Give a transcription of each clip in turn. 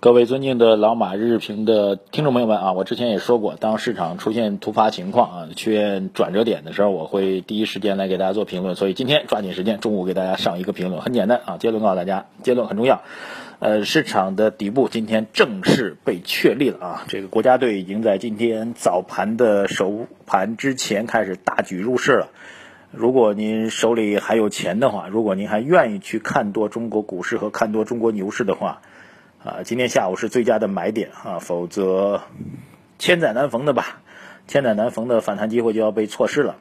各位尊敬的老马日日评的听众朋友们啊，我之前也说过，当市场出现突发情况啊，出现转折点的时候，我会第一时间来给大家做评论。所以今天抓紧时间，中午给大家上一个评论，很简单啊，结论告诉大家，结论很重要。呃，市场的底部今天正式被确立了啊，这个国家队已经在今天早盘的收盘之前开始大举入市了。如果您手里还有钱的话，如果您还愿意去看多中国股市和看多中国牛市的话，啊，今天下午是最佳的买点啊，否则千载难逢的吧，千载难逢的反弹机会就要被错失了。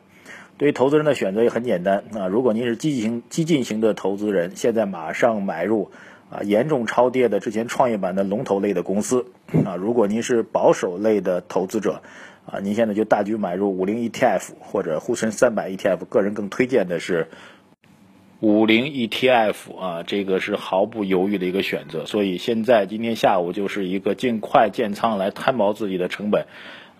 对于投资人的选择也很简单啊，如果您是积极型、激进型的投资人，现在马上买入啊，严重超跌的之前创业板的龙头类的公司啊。如果您是保守类的投资者啊，您现在就大举买入五零 ETF 或者沪深三百 ETF，个人更推荐的是。五零 ETF 啊，这个是毫不犹豫的一个选择，所以现在今天下午就是一个尽快建仓来摊薄自己的成本，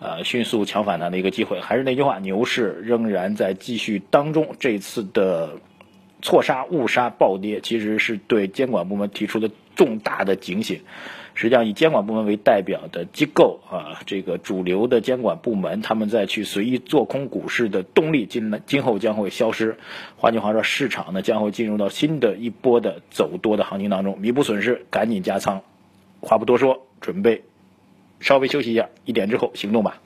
呃，迅速抢反弹的一个机会。还是那句话，牛市仍然在继续当中。这次的错杀、误杀、暴跌，其实是对监管部门提出的重大的警醒。实际上，以监管部门为代表的机构啊，这个主流的监管部门，他们再去随意做空股市的动力，今今后将会消失。换句话说，市场呢将会进入到新的一波的走多的行情当中，弥补损失，赶紧加仓。话不多说，准备稍微休息一下，一点之后行动吧。